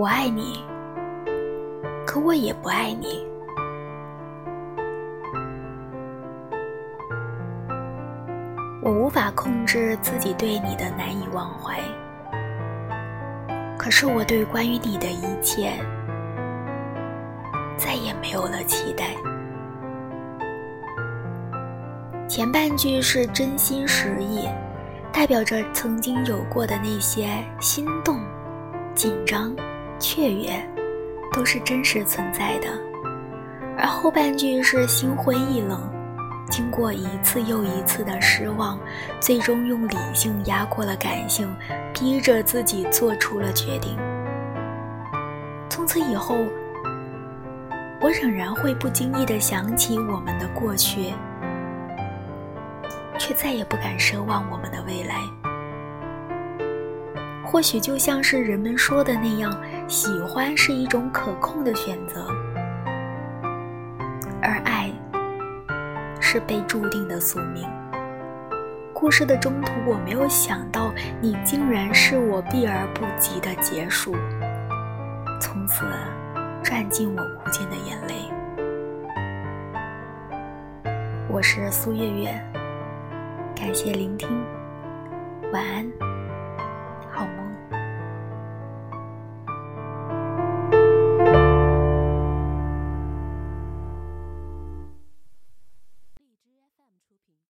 我爱你，可我也不爱你。我无法控制自己对你的难以忘怀，可是我对关于你的一切再也没有了期待。前半句是真心实意，代表着曾经有过的那些心动、紧张、雀跃，都是真实存在的；而后半句是心灰意冷。经过一次又一次的失望，最终用理性压过了感性，逼着自己做出了决定。从此以后，我仍然会不经意地想起我们的过去，却再也不敢奢望我们的未来。或许就像是人们说的那样，喜欢是一种可控的选择。而爱是被注定的宿命。故事的中途，我没有想到你竟然是我避而不及的结束，从此赚尽我无尽的眼泪。我是苏月月，感谢聆听，晚安。